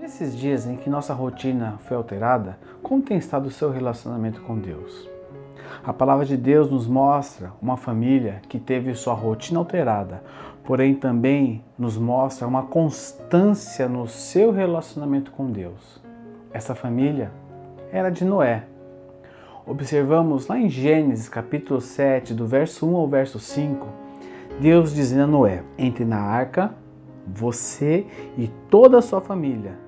Nesses dias em que nossa rotina foi alterada, como tem estado o seu relacionamento com Deus? A palavra de Deus nos mostra uma família que teve sua rotina alterada, porém também nos mostra uma constância no seu relacionamento com Deus. Essa família era de Noé. Observamos lá em Gênesis capítulo 7, do verso 1 ao verso 5, Deus dizendo a Noé: Entre na arca, você e toda a sua família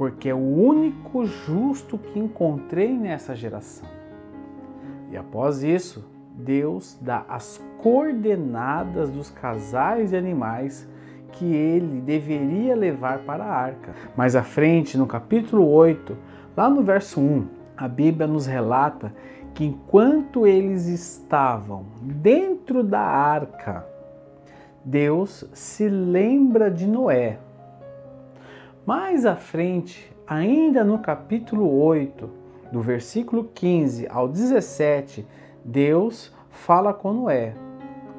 porque é o único justo que encontrei nessa geração. E após isso, Deus dá as coordenadas dos casais de animais que ele deveria levar para a arca. Mais à frente, no capítulo 8, lá no verso 1, a Bíblia nos relata que enquanto eles estavam dentro da arca, Deus se lembra de Noé, mais à frente, ainda no capítulo 8, do versículo 15 ao 17, Deus fala com Noé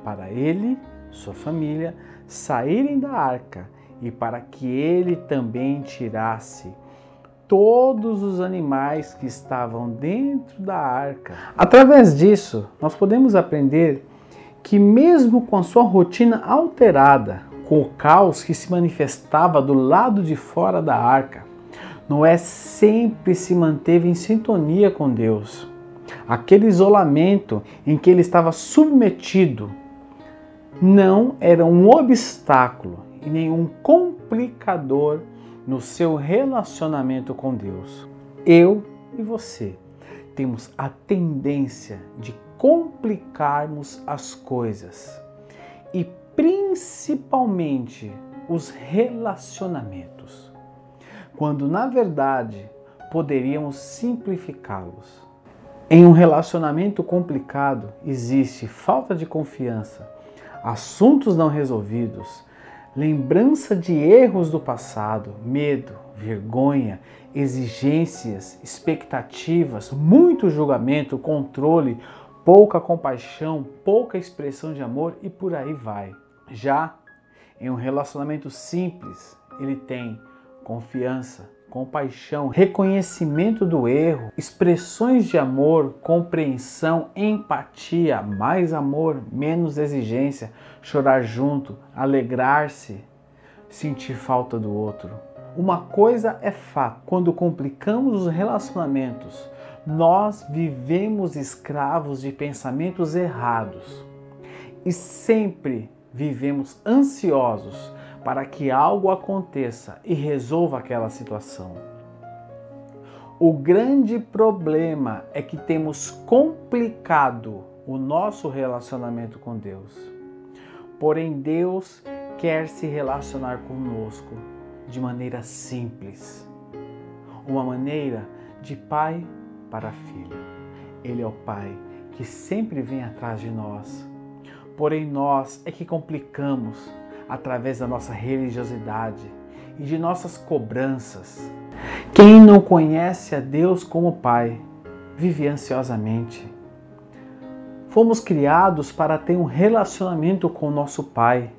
para ele, sua família, saírem da arca e para que ele também tirasse todos os animais que estavam dentro da arca. Através disso, nós podemos aprender que, mesmo com a sua rotina alterada, com o caos que se manifestava do lado de fora da arca. Noé sempre se manteve em sintonia com Deus. Aquele isolamento em que ele estava submetido não era um obstáculo e nenhum complicador no seu relacionamento com Deus. Eu e você temos a tendência de complicarmos as coisas e principalmente os relacionamentos, quando na verdade poderíamos simplificá-los. Em um relacionamento complicado existe falta de confiança, assuntos não resolvidos, lembrança de erros do passado, medo, vergonha, exigências, expectativas, muito julgamento, controle, pouca compaixão, pouca expressão de amor e por aí vai. Já em um relacionamento simples, ele tem confiança, compaixão, reconhecimento do erro, expressões de amor, compreensão, empatia, mais amor, menos exigência, chorar junto, alegrar-se, sentir falta do outro. Uma coisa é fato: quando complicamos os relacionamentos, nós vivemos escravos de pensamentos errados e sempre vivemos ansiosos para que algo aconteça e resolva aquela situação. O grande problema é que temos complicado o nosso relacionamento com Deus. Porém, Deus quer se relacionar conosco de maneira simples, uma maneira de pai para filho. Ele é o pai que sempre vem atrás de nós Porém, nós é que complicamos através da nossa religiosidade e de nossas cobranças. Quem não conhece a Deus como Pai vive ansiosamente. Fomos criados para ter um relacionamento com o nosso Pai.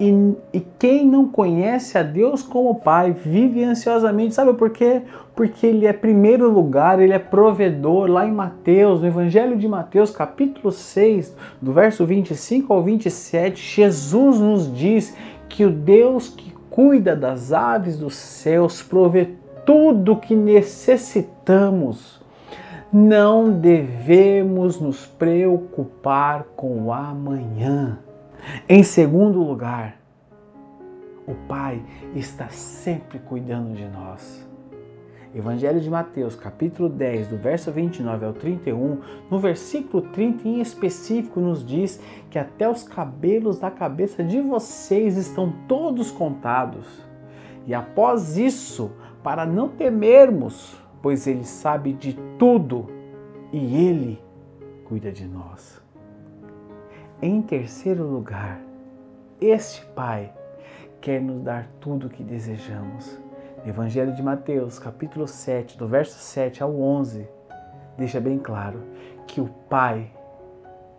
E, e, quem não conhece a Deus como Pai vive ansiosamente. Sabe por quê? Porque Ele é primeiro lugar, Ele é provedor. Lá em Mateus, no Evangelho de Mateus, capítulo 6, do verso 25 ao 27, Jesus nos diz que o Deus que cuida das aves dos céus provê tudo o que necessitamos. Não devemos nos preocupar com o amanhã. Em segundo lugar, o Pai está sempre cuidando de nós. Evangelho de Mateus, capítulo 10, do verso 29 ao 31, no versículo 30 em específico, nos diz que até os cabelos da cabeça de vocês estão todos contados. E após isso, para não temermos, pois Ele sabe de tudo e Ele cuida de nós. Em terceiro lugar, este Pai quer nos dar tudo o que desejamos. Evangelho de Mateus, capítulo 7, do verso 7 ao 11, deixa bem claro que o Pai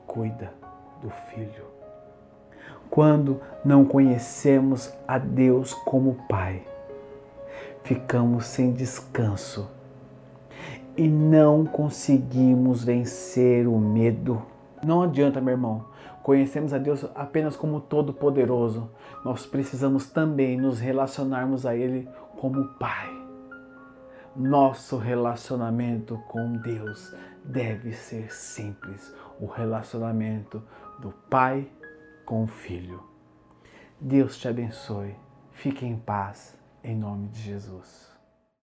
cuida do Filho. Quando não conhecemos a Deus como Pai, ficamos sem descanso e não conseguimos vencer o medo. Não adianta, meu irmão, conhecemos a Deus apenas como Todo-Poderoso. Nós precisamos também nos relacionarmos a Ele como Pai. Nosso relacionamento com Deus deve ser simples o relacionamento do Pai com o Filho. Deus te abençoe. Fique em paz, em nome de Jesus.